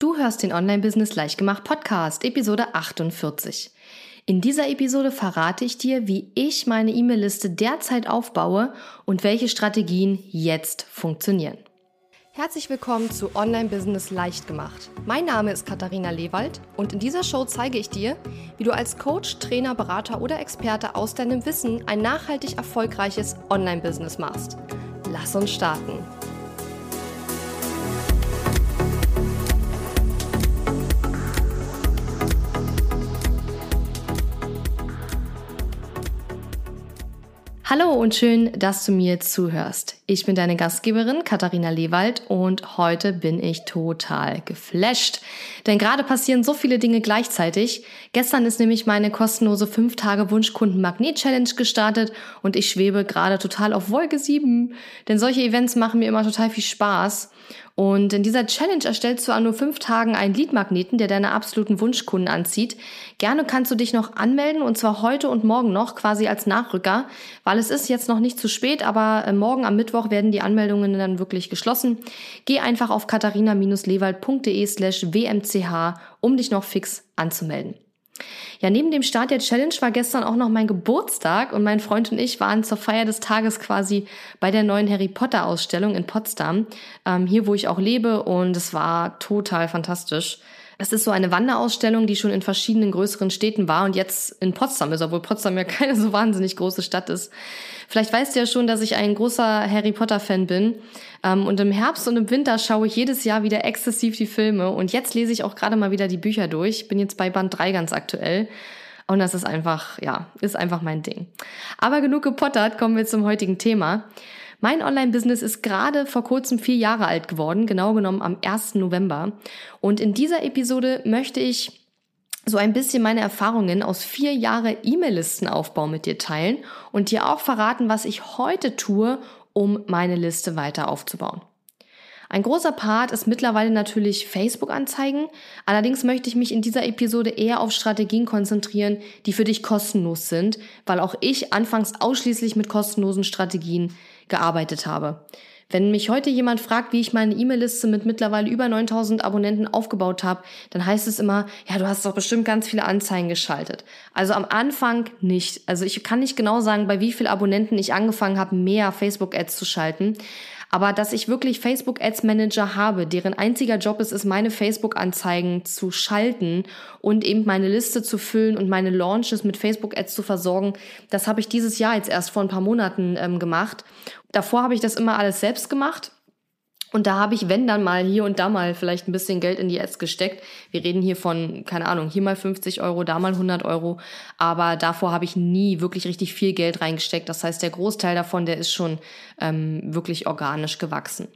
Du hörst den Online-Business Leichtgemacht Podcast, Episode 48. In dieser Episode verrate ich dir, wie ich meine E-Mail-Liste derzeit aufbaue und welche Strategien jetzt funktionieren. Herzlich willkommen zu Online-Business Leichtgemacht. Mein Name ist Katharina Lewald und in dieser Show zeige ich dir, wie du als Coach, Trainer, Berater oder Experte aus deinem Wissen ein nachhaltig erfolgreiches Online-Business machst. Lass uns starten. Hallo und schön, dass du mir zuhörst. Ich bin deine Gastgeberin Katharina Lewald und heute bin ich total geflasht. Denn gerade passieren so viele Dinge gleichzeitig. Gestern ist nämlich meine kostenlose 5 Tage Wunschkunden Magnet Challenge gestartet und ich schwebe gerade total auf Wolke 7. Denn solche Events machen mir immer total viel Spaß. Und in dieser Challenge erstellst du an nur fünf Tagen einen Leadmagneten, der deine absoluten Wunschkunden anzieht. Gerne kannst du dich noch anmelden und zwar heute und morgen noch quasi als Nachrücker, weil es ist jetzt noch nicht zu spät, aber äh, morgen am Mittwoch werden die Anmeldungen dann wirklich geschlossen. Geh einfach auf katharina-lewald.de slash wmch, um dich noch fix anzumelden. Ja, neben dem Start der Challenge war gestern auch noch mein Geburtstag und mein Freund und ich waren zur Feier des Tages quasi bei der neuen Harry Potter Ausstellung in Potsdam, ähm, hier wo ich auch lebe und es war total fantastisch. Es ist so eine Wanderausstellung, die schon in verschiedenen größeren Städten war und jetzt in Potsdam ist, obwohl Potsdam ja keine so wahnsinnig große Stadt ist. Vielleicht weißt du ja schon, dass ich ein großer Harry Potter-Fan bin. Ähm, und im Herbst und im Winter schaue ich jedes Jahr wieder exzessiv die Filme. Und jetzt lese ich auch gerade mal wieder die Bücher durch. Bin jetzt bei Band 3 ganz aktuell. Und das ist einfach, ja, ist einfach mein Ding. Aber genug gepottert, kommen wir zum heutigen Thema. Mein Online-Business ist gerade vor kurzem vier Jahre alt geworden, genau genommen am 1. November. Und in dieser Episode möchte ich so ein bisschen meine Erfahrungen aus vier Jahre E-Mail-Listenaufbau mit dir teilen und dir auch verraten, was ich heute tue, um meine Liste weiter aufzubauen. Ein großer Part ist mittlerweile natürlich Facebook-Anzeigen. Allerdings möchte ich mich in dieser Episode eher auf Strategien konzentrieren, die für dich kostenlos sind, weil auch ich anfangs ausschließlich mit kostenlosen Strategien gearbeitet habe. Wenn mich heute jemand fragt, wie ich meine E-Mail-Liste mit mittlerweile über 9000 Abonnenten aufgebaut habe, dann heißt es immer, ja, du hast doch bestimmt ganz viele Anzeigen geschaltet. Also am Anfang nicht. Also ich kann nicht genau sagen, bei wie vielen Abonnenten ich angefangen habe, mehr Facebook-Ads zu schalten. Aber dass ich wirklich Facebook Ads Manager habe, deren einziger Job ist, ist meine Facebook Anzeigen zu schalten und eben meine Liste zu füllen und meine Launches mit Facebook Ads zu versorgen, das habe ich dieses Jahr jetzt erst vor ein paar Monaten ähm, gemacht. Davor habe ich das immer alles selbst gemacht. Und da habe ich, wenn dann mal hier und da mal vielleicht ein bisschen Geld in die Ads gesteckt. Wir reden hier von, keine Ahnung, hier mal 50 Euro, da mal 100 Euro. Aber davor habe ich nie wirklich richtig viel Geld reingesteckt. Das heißt, der Großteil davon, der ist schon ähm, wirklich organisch gewachsen.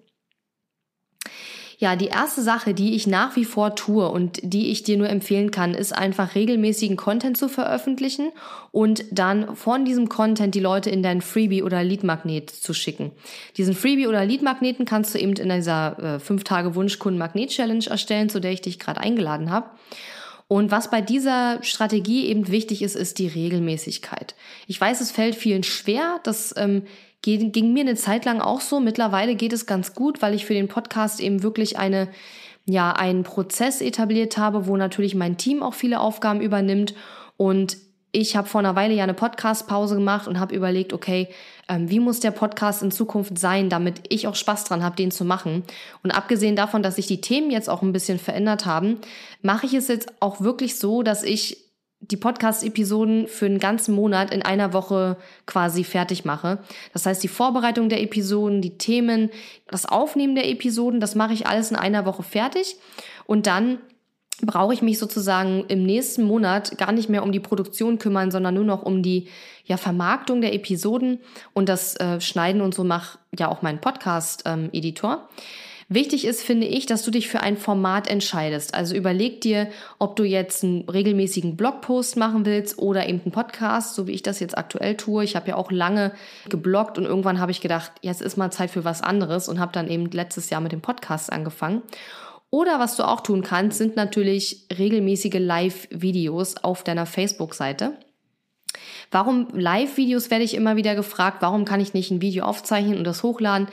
Ja, die erste Sache, die ich nach wie vor tue und die ich dir nur empfehlen kann, ist einfach regelmäßigen Content zu veröffentlichen und dann von diesem Content die Leute in dein Freebie oder Leadmagnet zu schicken. Diesen Freebie oder Leadmagneten kannst du eben in dieser äh, 5 Tage Wunschkunden Magnet Challenge erstellen, zu der ich dich gerade eingeladen habe. Und was bei dieser Strategie eben wichtig ist, ist die Regelmäßigkeit. Ich weiß, es fällt vielen schwer, das ähm, Ging, ging mir eine Zeit lang auch so. Mittlerweile geht es ganz gut, weil ich für den Podcast eben wirklich eine, ja, einen Prozess etabliert habe, wo natürlich mein Team auch viele Aufgaben übernimmt. Und ich habe vor einer Weile ja eine Podcast-Pause gemacht und habe überlegt, okay, ähm, wie muss der Podcast in Zukunft sein, damit ich auch Spaß dran habe, den zu machen. Und abgesehen davon, dass sich die Themen jetzt auch ein bisschen verändert haben, mache ich es jetzt auch wirklich so, dass ich die Podcast-Episoden für einen ganzen Monat in einer Woche quasi fertig mache. Das heißt, die Vorbereitung der Episoden, die Themen, das Aufnehmen der Episoden, das mache ich alles in einer Woche fertig. Und dann brauche ich mich sozusagen im nächsten Monat gar nicht mehr um die Produktion kümmern, sondern nur noch um die ja, Vermarktung der Episoden und das äh, Schneiden und so macht ja auch mein Podcast-Editor. Ähm, Wichtig ist, finde ich, dass du dich für ein Format entscheidest. Also überleg dir, ob du jetzt einen regelmäßigen Blogpost machen willst oder eben einen Podcast, so wie ich das jetzt aktuell tue. Ich habe ja auch lange gebloggt und irgendwann habe ich gedacht, jetzt ist mal Zeit für was anderes und habe dann eben letztes Jahr mit dem Podcast angefangen. Oder was du auch tun kannst, sind natürlich regelmäßige Live-Videos auf deiner Facebook-Seite. Warum Live-Videos werde ich immer wieder gefragt, warum kann ich nicht ein Video aufzeichnen und das hochladen?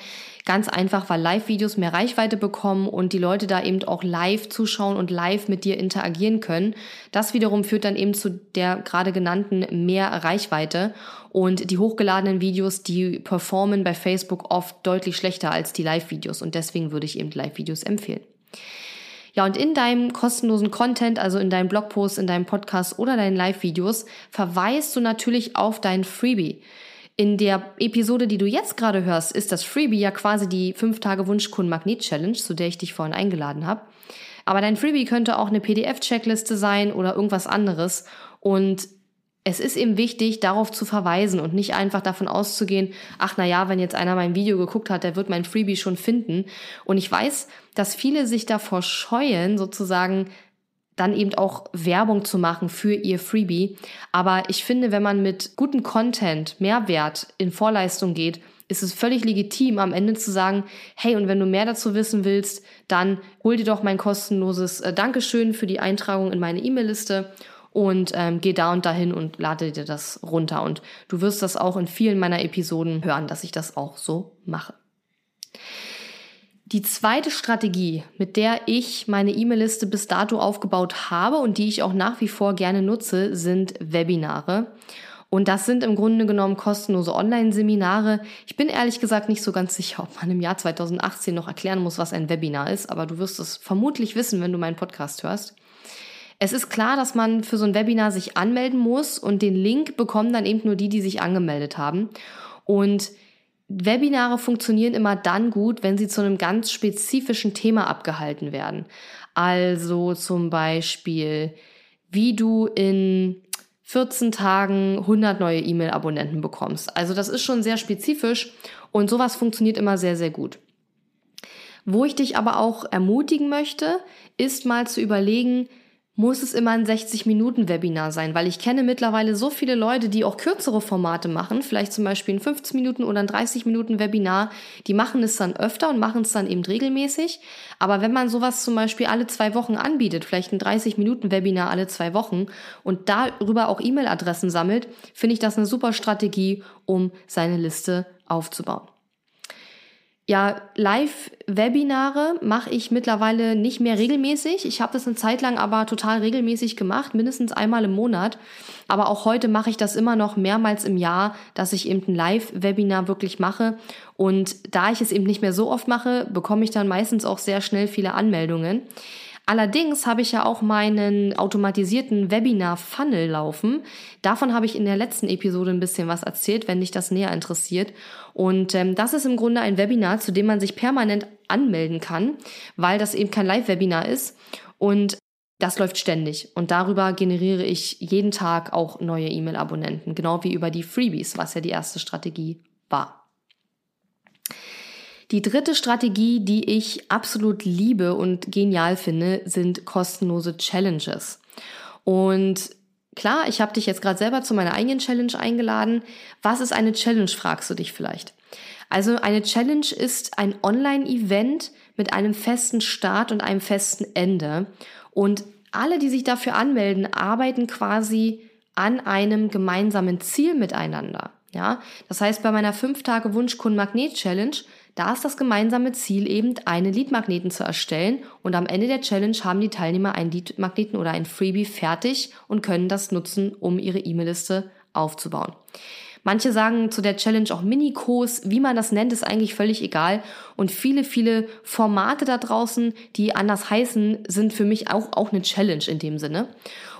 Ganz einfach, weil Live-Videos mehr Reichweite bekommen und die Leute da eben auch live zuschauen und live mit dir interagieren können. Das wiederum führt dann eben zu der gerade genannten mehr Reichweite. Und die hochgeladenen Videos, die performen bei Facebook oft deutlich schlechter als die Live-Videos. Und deswegen würde ich eben Live-Videos empfehlen. Ja, und in deinem kostenlosen Content, also in deinem Blogpost, in deinem Podcast oder deinen Live-Videos, verweist du natürlich auf dein Freebie. In der Episode, die du jetzt gerade hörst, ist das Freebie ja quasi die 5 Tage Wunschkunden Magnet Challenge, zu der ich dich vorhin eingeladen habe. Aber dein Freebie könnte auch eine PDF-Checkliste sein oder irgendwas anderes. Und es ist eben wichtig, darauf zu verweisen und nicht einfach davon auszugehen, ach na ja, wenn jetzt einer mein Video geguckt hat, der wird mein Freebie schon finden. Und ich weiß, dass viele sich davor scheuen, sozusagen dann eben auch Werbung zu machen für ihr Freebie. Aber ich finde, wenn man mit gutem Content, Mehrwert in Vorleistung geht, ist es völlig legitim, am Ende zu sagen, hey, und wenn du mehr dazu wissen willst, dann hol dir doch mein kostenloses äh, Dankeschön für die Eintragung in meine E-Mail-Liste und ähm, geh da und dahin und lade dir das runter. Und du wirst das auch in vielen meiner Episoden hören, dass ich das auch so mache. Die zweite Strategie, mit der ich meine E-Mail-Liste bis dato aufgebaut habe und die ich auch nach wie vor gerne nutze, sind Webinare. Und das sind im Grunde genommen kostenlose Online-Seminare. Ich bin ehrlich gesagt nicht so ganz sicher, ob man im Jahr 2018 noch erklären muss, was ein Webinar ist, aber du wirst es vermutlich wissen, wenn du meinen Podcast hörst. Es ist klar, dass man für so ein Webinar sich anmelden muss und den Link bekommen dann eben nur die, die sich angemeldet haben. Und Webinare funktionieren immer dann gut, wenn sie zu einem ganz spezifischen Thema abgehalten werden. Also zum Beispiel, wie du in 14 Tagen 100 neue E-Mail-Abonnenten bekommst. Also das ist schon sehr spezifisch und sowas funktioniert immer sehr, sehr gut. Wo ich dich aber auch ermutigen möchte, ist mal zu überlegen, muss es immer ein 60-Minuten-Webinar sein, weil ich kenne mittlerweile so viele Leute, die auch kürzere Formate machen, vielleicht zum Beispiel ein 15 Minuten oder ein 30 Minuten Webinar, die machen es dann öfter und machen es dann eben regelmäßig. Aber wenn man sowas zum Beispiel alle zwei Wochen anbietet, vielleicht ein 30 Minuten Webinar alle zwei Wochen und darüber auch E-Mail-Adressen sammelt, finde ich das eine super Strategie, um seine Liste aufzubauen. Ja, Live-Webinare mache ich mittlerweile nicht mehr regelmäßig. Ich habe das eine Zeit lang aber total regelmäßig gemacht, mindestens einmal im Monat. Aber auch heute mache ich das immer noch mehrmals im Jahr, dass ich eben ein Live-Webinar wirklich mache. Und da ich es eben nicht mehr so oft mache, bekomme ich dann meistens auch sehr schnell viele Anmeldungen. Allerdings habe ich ja auch meinen automatisierten Webinar-Funnel laufen. Davon habe ich in der letzten Episode ein bisschen was erzählt, wenn dich das näher interessiert. Und ähm, das ist im Grunde ein Webinar, zu dem man sich permanent anmelden kann, weil das eben kein Live-Webinar ist. Und das läuft ständig und darüber generiere ich jeden Tag auch neue E-Mail-Abonnenten, genau wie über die Freebies, was ja die erste Strategie war. Die dritte Strategie, die ich absolut liebe und genial finde, sind kostenlose Challenges. Und klar, ich habe dich jetzt gerade selber zu meiner eigenen Challenge eingeladen. Was ist eine Challenge, fragst du dich vielleicht. Also eine Challenge ist ein Online-Event mit einem festen Start und einem festen Ende. Und alle, die sich dafür anmelden, arbeiten quasi an einem gemeinsamen Ziel miteinander. Ja, das heißt, bei meiner 5 Tage Wunschkunden Magnet Challenge da ist das gemeinsame Ziel eben, einen Leadmagneten zu erstellen und am Ende der Challenge haben die Teilnehmer einen Leadmagneten oder ein Freebie fertig und können das nutzen, um ihre E-Mail-Liste aufzubauen. Manche sagen zu der Challenge auch Minikurs, wie man das nennt, ist eigentlich völlig egal. Und viele, viele Formate da draußen, die anders heißen, sind für mich auch, auch eine Challenge in dem Sinne.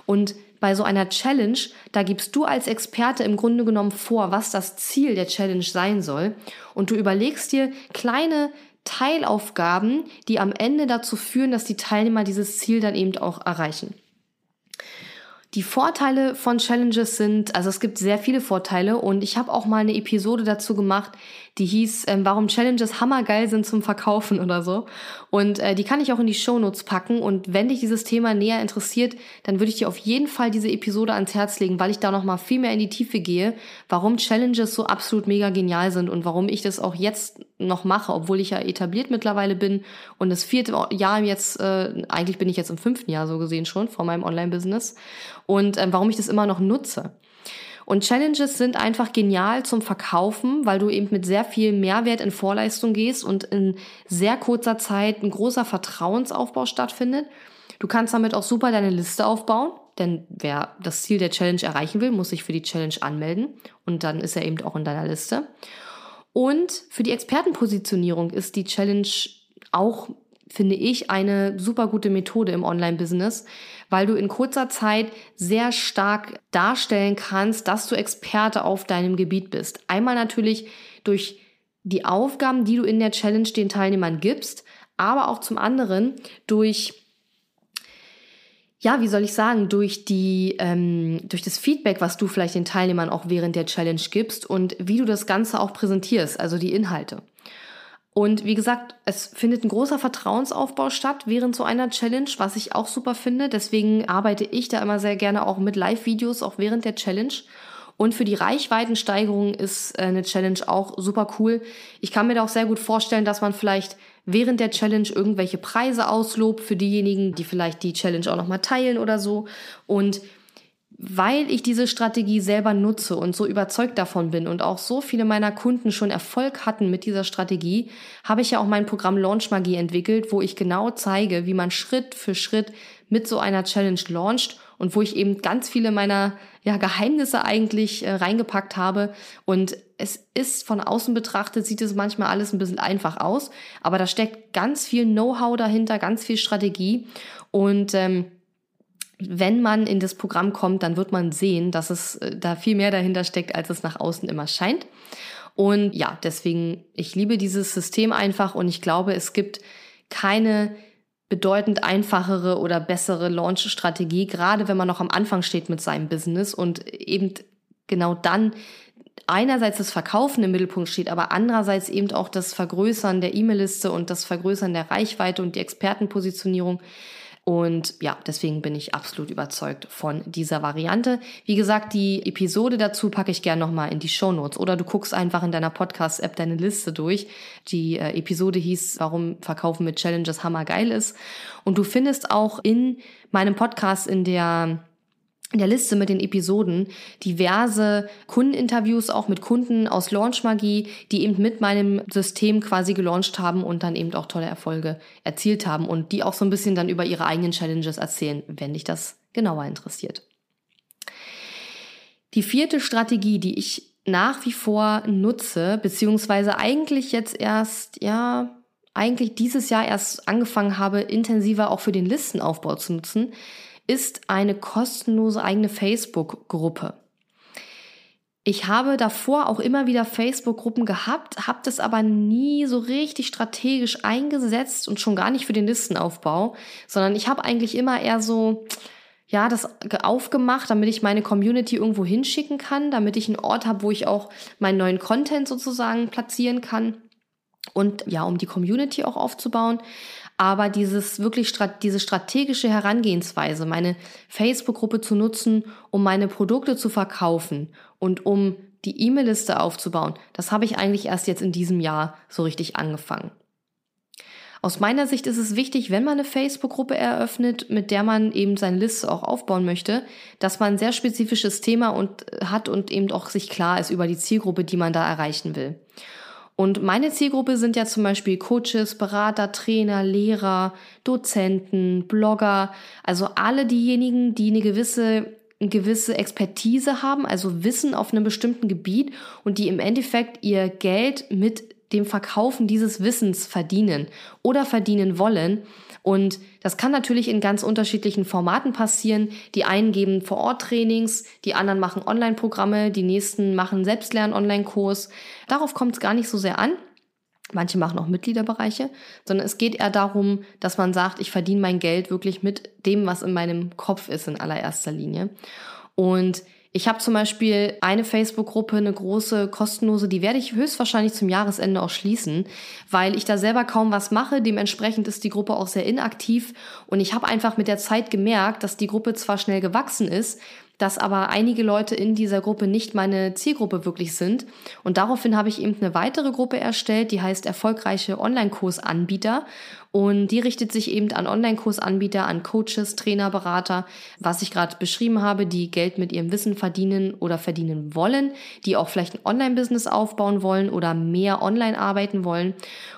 Und bei so einer Challenge, da gibst du als Experte im Grunde genommen vor, was das Ziel der Challenge sein soll. Und du überlegst dir kleine Teilaufgaben, die am Ende dazu führen, dass die Teilnehmer dieses Ziel dann eben auch erreichen. Die Vorteile von Challenges sind, also es gibt sehr viele Vorteile und ich habe auch mal eine Episode dazu gemacht, die hieß, ähm, warum Challenges hammergeil sind zum Verkaufen oder so. Und äh, die kann ich auch in die Shownotes packen. Und wenn dich dieses Thema näher interessiert, dann würde ich dir auf jeden Fall diese Episode ans Herz legen, weil ich da nochmal viel mehr in die Tiefe gehe, warum Challenges so absolut mega genial sind und warum ich das auch jetzt noch mache, obwohl ich ja etabliert mittlerweile bin und das vierte Jahr jetzt, äh, eigentlich bin ich jetzt im fünften Jahr so gesehen schon vor meinem Online-Business und äh, warum ich das immer noch nutze. Und Challenges sind einfach genial zum Verkaufen, weil du eben mit sehr viel Mehrwert in Vorleistung gehst und in sehr kurzer Zeit ein großer Vertrauensaufbau stattfindet. Du kannst damit auch super deine Liste aufbauen, denn wer das Ziel der Challenge erreichen will, muss sich für die Challenge anmelden und dann ist er eben auch in deiner Liste. Und für die Expertenpositionierung ist die Challenge auch, finde ich, eine super gute Methode im Online-Business, weil du in kurzer Zeit sehr stark darstellen kannst, dass du Experte auf deinem Gebiet bist. Einmal natürlich durch die Aufgaben, die du in der Challenge den Teilnehmern gibst, aber auch zum anderen durch ja, wie soll ich sagen, durch die, ähm, durch das Feedback, was du vielleicht den Teilnehmern auch während der Challenge gibst und wie du das Ganze auch präsentierst, also die Inhalte. Und wie gesagt, es findet ein großer Vertrauensaufbau statt während so einer Challenge, was ich auch super finde. Deswegen arbeite ich da immer sehr gerne auch mit Live-Videos, auch während der Challenge. Und für die Reichweitensteigerung ist äh, eine Challenge auch super cool. Ich kann mir da auch sehr gut vorstellen, dass man vielleicht während der Challenge irgendwelche Preise auslobt für diejenigen, die vielleicht die Challenge auch nochmal teilen oder so. Und weil ich diese Strategie selber nutze und so überzeugt davon bin und auch so viele meiner Kunden schon Erfolg hatten mit dieser Strategie, habe ich ja auch mein Programm Launch Magie entwickelt, wo ich genau zeige, wie man Schritt für Schritt mit so einer Challenge launcht und wo ich eben ganz viele meiner ja, Geheimnisse eigentlich äh, reingepackt habe. Und es ist von außen betrachtet, sieht es manchmal alles ein bisschen einfach aus, aber da steckt ganz viel Know-how dahinter, ganz viel Strategie. Und ähm, wenn man in das Programm kommt, dann wird man sehen, dass es äh, da viel mehr dahinter steckt, als es nach außen immer scheint. Und ja, deswegen, ich liebe dieses System einfach und ich glaube, es gibt keine bedeutend einfachere oder bessere Launch-Strategie, gerade wenn man noch am Anfang steht mit seinem Business und eben genau dann einerseits das Verkaufen im Mittelpunkt steht, aber andererseits eben auch das Vergrößern der E-Mail-Liste und das Vergrößern der Reichweite und die Expertenpositionierung. Und ja, deswegen bin ich absolut überzeugt von dieser Variante. Wie gesagt, die Episode dazu packe ich gerne nochmal in die Show Notes oder du guckst einfach in deiner Podcast-App deine Liste durch. Die äh, Episode hieß, warum Verkaufen mit Challenges hammergeil ist. Und du findest auch in meinem Podcast in der in der Liste mit den Episoden diverse Kundeninterviews auch mit Kunden aus Launch Magie, die eben mit meinem System quasi gelauncht haben und dann eben auch tolle Erfolge erzielt haben und die auch so ein bisschen dann über ihre eigenen Challenges erzählen, wenn dich das genauer interessiert. Die vierte Strategie, die ich nach wie vor nutze, beziehungsweise eigentlich jetzt erst, ja, eigentlich dieses Jahr erst angefangen habe, intensiver auch für den Listenaufbau zu nutzen, ist eine kostenlose eigene Facebook-Gruppe. Ich habe davor auch immer wieder Facebook-Gruppen gehabt, habe das aber nie so richtig strategisch eingesetzt und schon gar nicht für den Listenaufbau, sondern ich habe eigentlich immer eher so, ja, das aufgemacht, damit ich meine Community irgendwo hinschicken kann, damit ich einen Ort habe, wo ich auch meinen neuen Content sozusagen platzieren kann und ja, um die Community auch aufzubauen. Aber dieses wirklich, diese strategische Herangehensweise, meine Facebook-Gruppe zu nutzen, um meine Produkte zu verkaufen und um die E-Mail-Liste aufzubauen, das habe ich eigentlich erst jetzt in diesem Jahr so richtig angefangen. Aus meiner Sicht ist es wichtig, wenn man eine Facebook-Gruppe eröffnet, mit der man eben seine Liste auch aufbauen möchte, dass man ein sehr spezifisches Thema und, hat und eben auch sich klar ist über die Zielgruppe, die man da erreichen will. Und meine Zielgruppe sind ja zum Beispiel Coaches, Berater, Trainer, Lehrer, Dozenten, Blogger, also alle diejenigen, die eine gewisse gewisse Expertise haben, also Wissen auf einem bestimmten Gebiet und die im Endeffekt ihr Geld mit dem Verkaufen dieses Wissens verdienen oder verdienen wollen. Und das kann natürlich in ganz unterschiedlichen Formaten passieren. Die einen geben vor Ort Trainings, die anderen machen Online-Programme, die nächsten machen Selbstlern-Online-Kurs. Darauf kommt es gar nicht so sehr an. Manche machen auch Mitgliederbereiche, sondern es geht eher darum, dass man sagt, ich verdiene mein Geld wirklich mit dem, was in meinem Kopf ist in allererster Linie. Und ich habe zum Beispiel eine Facebook-Gruppe, eine große, kostenlose, die werde ich höchstwahrscheinlich zum Jahresende auch schließen, weil ich da selber kaum was mache. Dementsprechend ist die Gruppe auch sehr inaktiv und ich habe einfach mit der Zeit gemerkt, dass die Gruppe zwar schnell gewachsen ist, dass aber einige Leute in dieser Gruppe nicht meine Zielgruppe wirklich sind. Und daraufhin habe ich eben eine weitere Gruppe erstellt, die heißt erfolgreiche Online-Kursanbieter. Und die richtet sich eben an Online-Kursanbieter, an Coaches, Trainer, Berater, was ich gerade beschrieben habe, die Geld mit ihrem Wissen verdienen oder verdienen wollen, die auch vielleicht ein Online-Business aufbauen wollen oder mehr online arbeiten wollen.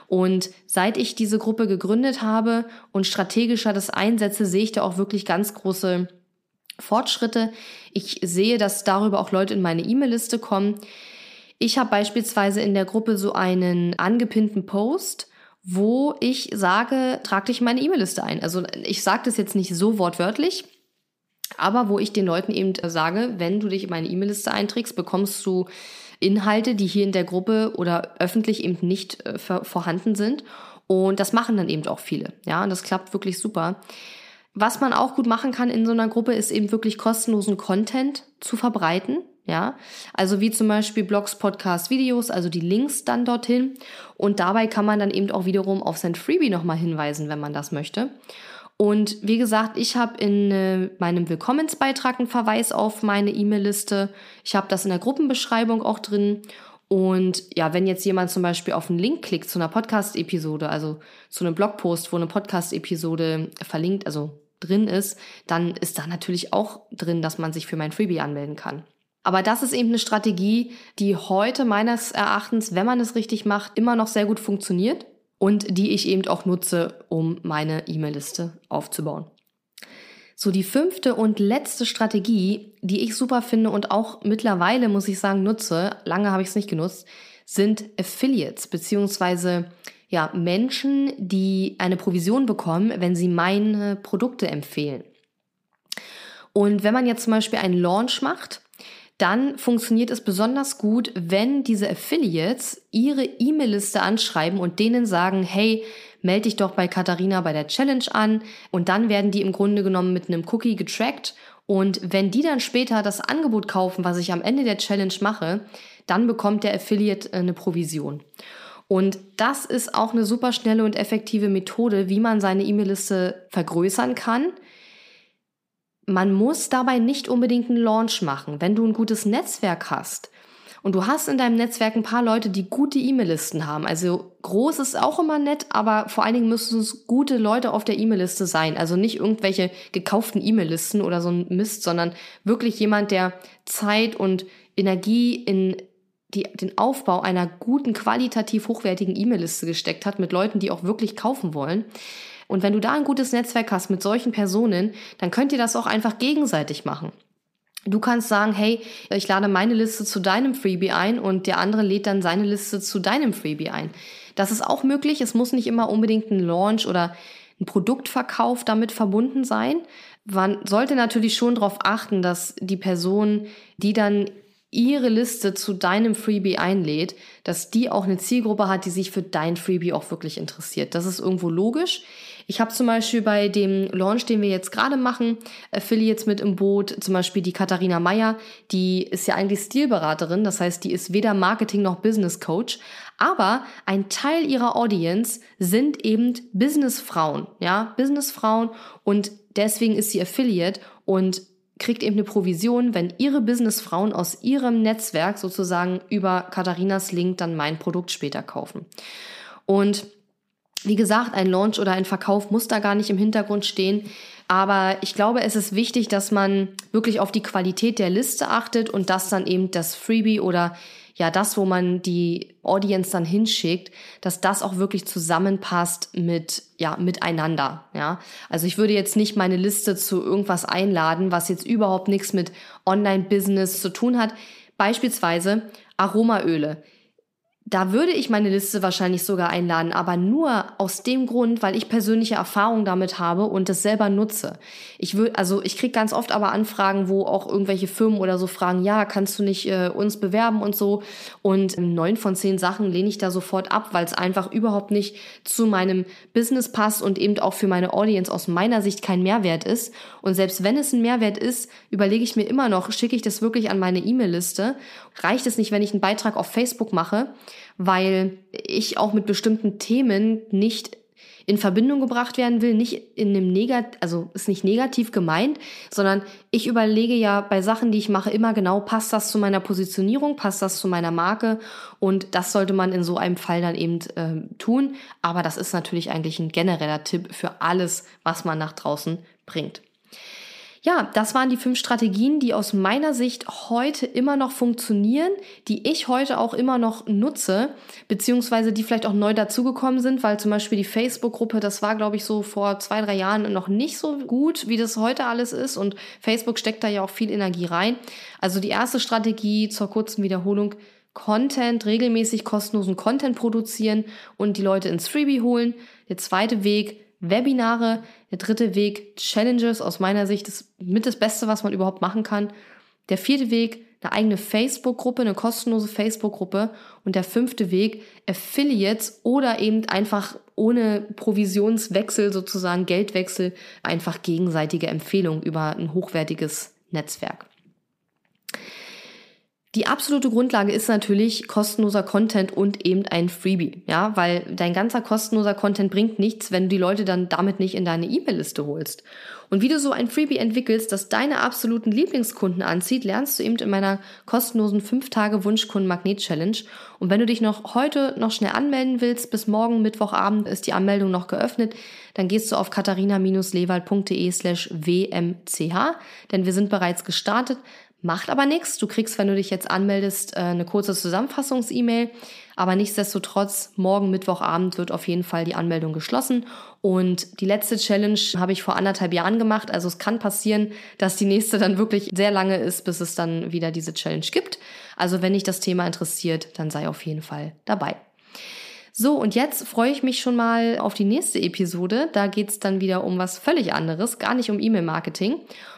Und seit ich diese Gruppe gegründet habe und strategischer das einsetze, sehe ich da auch wirklich ganz große Fortschritte. Ich sehe, dass darüber auch Leute in meine E-Mail-Liste kommen. Ich habe beispielsweise in der Gruppe so einen angepinnten Post, wo ich sage, trag dich in meine E-Mail-Liste ein. Also ich sage das jetzt nicht so wortwörtlich, aber wo ich den Leuten eben sage, wenn du dich in meine E-Mail-Liste einträgst, bekommst du Inhalte, die hier in der Gruppe oder öffentlich eben nicht äh, vorhanden sind. Und das machen dann eben auch viele. Ja, und das klappt wirklich super. Was man auch gut machen kann in so einer Gruppe, ist eben wirklich kostenlosen Content zu verbreiten. Ja, also wie zum Beispiel Blogs, Podcasts, Videos, also die Links dann dorthin. Und dabei kann man dann eben auch wiederum auf sein Freebie nochmal hinweisen, wenn man das möchte. Und wie gesagt, ich habe in äh, meinem Willkommensbeitrag einen Verweis auf meine E-Mail-Liste. Ich habe das in der Gruppenbeschreibung auch drin. Und ja, wenn jetzt jemand zum Beispiel auf einen Link klickt zu einer Podcast-Episode, also zu einem Blogpost, wo eine Podcast-Episode verlinkt, also drin ist, dann ist da natürlich auch drin, dass man sich für mein Freebie anmelden kann. Aber das ist eben eine Strategie, die heute meines Erachtens, wenn man es richtig macht, immer noch sehr gut funktioniert und die ich eben auch nutze, um meine E-Mail-Liste aufzubauen. So, die fünfte und letzte Strategie, die ich super finde und auch mittlerweile, muss ich sagen, nutze, lange habe ich es nicht genutzt, sind Affiliates, beziehungsweise ja, Menschen, die eine Provision bekommen, wenn sie meine Produkte empfehlen. Und wenn man jetzt zum Beispiel einen Launch macht, dann funktioniert es besonders gut, wenn diese Affiliates ihre E-Mail-Liste anschreiben und denen sagen, hey, melde dich doch bei Katharina bei der Challenge an und dann werden die im Grunde genommen mit einem Cookie getrackt und wenn die dann später das Angebot kaufen, was ich am Ende der Challenge mache, dann bekommt der Affiliate eine Provision. Und das ist auch eine super schnelle und effektive Methode, wie man seine E-Mail-Liste vergrößern kann, man muss dabei nicht unbedingt einen Launch machen. Wenn du ein gutes Netzwerk hast und du hast in deinem Netzwerk ein paar Leute, die gute E-Mail-Listen haben, also groß ist auch immer nett, aber vor allen Dingen müssen es gute Leute auf der E-Mail-Liste sein. Also nicht irgendwelche gekauften E-Mail-Listen oder so ein Mist, sondern wirklich jemand, der Zeit und Energie in die, den Aufbau einer guten, qualitativ hochwertigen E-Mail-Liste gesteckt hat mit Leuten, die auch wirklich kaufen wollen. Und wenn du da ein gutes Netzwerk hast mit solchen Personen, dann könnt ihr das auch einfach gegenseitig machen. Du kannst sagen, hey, ich lade meine Liste zu deinem Freebie ein und der andere lädt dann seine Liste zu deinem Freebie ein. Das ist auch möglich. Es muss nicht immer unbedingt ein Launch oder ein Produktverkauf damit verbunden sein. Man sollte natürlich schon darauf achten, dass die Person, die dann ihre Liste zu deinem Freebie einlädt, dass die auch eine Zielgruppe hat, die sich für dein Freebie auch wirklich interessiert. Das ist irgendwo logisch. Ich habe zum Beispiel bei dem Launch, den wir jetzt gerade machen, Affiliates mit im Boot, zum Beispiel die Katharina Meyer, die ist ja eigentlich Stilberaterin, das heißt, die ist weder Marketing noch Business Coach, aber ein Teil ihrer Audience sind eben Businessfrauen, ja, Businessfrauen und deswegen ist sie Affiliate und kriegt eben eine Provision, wenn ihre Businessfrauen aus ihrem Netzwerk sozusagen über Katharinas Link dann mein Produkt später kaufen. Und wie gesagt, ein Launch oder ein Verkauf muss da gar nicht im Hintergrund stehen. Aber ich glaube, es ist wichtig, dass man wirklich auf die Qualität der Liste achtet und dass dann eben das Freebie oder ja, das, wo man die Audience dann hinschickt, dass das auch wirklich zusammenpasst mit, ja, miteinander, ja. Also ich würde jetzt nicht meine Liste zu irgendwas einladen, was jetzt überhaupt nichts mit Online-Business zu tun hat. Beispielsweise Aromaöle. Da würde ich meine Liste wahrscheinlich sogar einladen, aber nur aus dem Grund, weil ich persönliche Erfahrung damit habe und das selber nutze. Ich würde, also ich kriege ganz oft aber Anfragen, wo auch irgendwelche Firmen oder so fragen, ja, kannst du nicht äh, uns bewerben und so. Und neun von zehn Sachen lehne ich da sofort ab, weil es einfach überhaupt nicht zu meinem Business passt und eben auch für meine Audience aus meiner Sicht kein Mehrwert ist. Und selbst wenn es ein Mehrwert ist, überlege ich mir immer noch, schicke ich das wirklich an meine E-Mail-Liste? Reicht es nicht, wenn ich einen Beitrag auf Facebook mache? Weil ich auch mit bestimmten Themen nicht in Verbindung gebracht werden will, nicht in einem Negat also ist nicht negativ gemeint, sondern ich überlege ja bei Sachen, die ich mache, immer genau, passt das zu meiner Positionierung, passt das zu meiner Marke und das sollte man in so einem Fall dann eben äh, tun. Aber das ist natürlich eigentlich ein genereller Tipp für alles, was man nach draußen bringt. Ja, das waren die fünf Strategien, die aus meiner Sicht heute immer noch funktionieren, die ich heute auch immer noch nutze, beziehungsweise die vielleicht auch neu dazugekommen sind, weil zum Beispiel die Facebook-Gruppe, das war, glaube ich, so vor zwei, drei Jahren noch nicht so gut, wie das heute alles ist. Und Facebook steckt da ja auch viel Energie rein. Also die erste Strategie zur kurzen Wiederholung, Content, regelmäßig kostenlosen Content produzieren und die Leute ins Freebie holen. Der zweite Weg, Webinare. Der dritte Weg, Challenges, aus meiner Sicht ist mit das Beste, was man überhaupt machen kann. Der vierte Weg, eine eigene Facebook-Gruppe, eine kostenlose Facebook-Gruppe. Und der fünfte Weg, Affiliates oder eben einfach ohne Provisionswechsel sozusagen, Geldwechsel, einfach gegenseitige Empfehlungen über ein hochwertiges Netzwerk. Die absolute Grundlage ist natürlich kostenloser Content und eben ein Freebie, ja, weil dein ganzer kostenloser Content bringt nichts, wenn du die Leute dann damit nicht in deine E-Mail-Liste holst. Und wie du so ein Freebie entwickelst, das deine absoluten Lieblingskunden anzieht, lernst du eben in meiner kostenlosen 5-Tage-Wunschkunden-Magnet-Challenge. Und wenn du dich noch heute noch schnell anmelden willst, bis morgen Mittwochabend ist die Anmeldung noch geöffnet, dann gehst du auf katharina-lewald.de slash wmch, denn wir sind bereits gestartet. Macht aber nichts. Du kriegst, wenn du dich jetzt anmeldest, äh, eine kurze Zusammenfassungs-E-Mail. Aber nichtsdestotrotz, morgen Mittwochabend wird auf jeden Fall die Anmeldung geschlossen. Und die letzte Challenge habe ich vor anderthalb Jahren gemacht. Also es kann passieren, dass die nächste dann wirklich sehr lange ist, bis es dann wieder diese Challenge gibt. Also wenn dich das Thema interessiert, dann sei auf jeden Fall dabei. So, und jetzt freue ich mich schon mal auf die nächste Episode. Da geht es dann wieder um was völlig anderes, gar nicht um E-Mail-Marketing.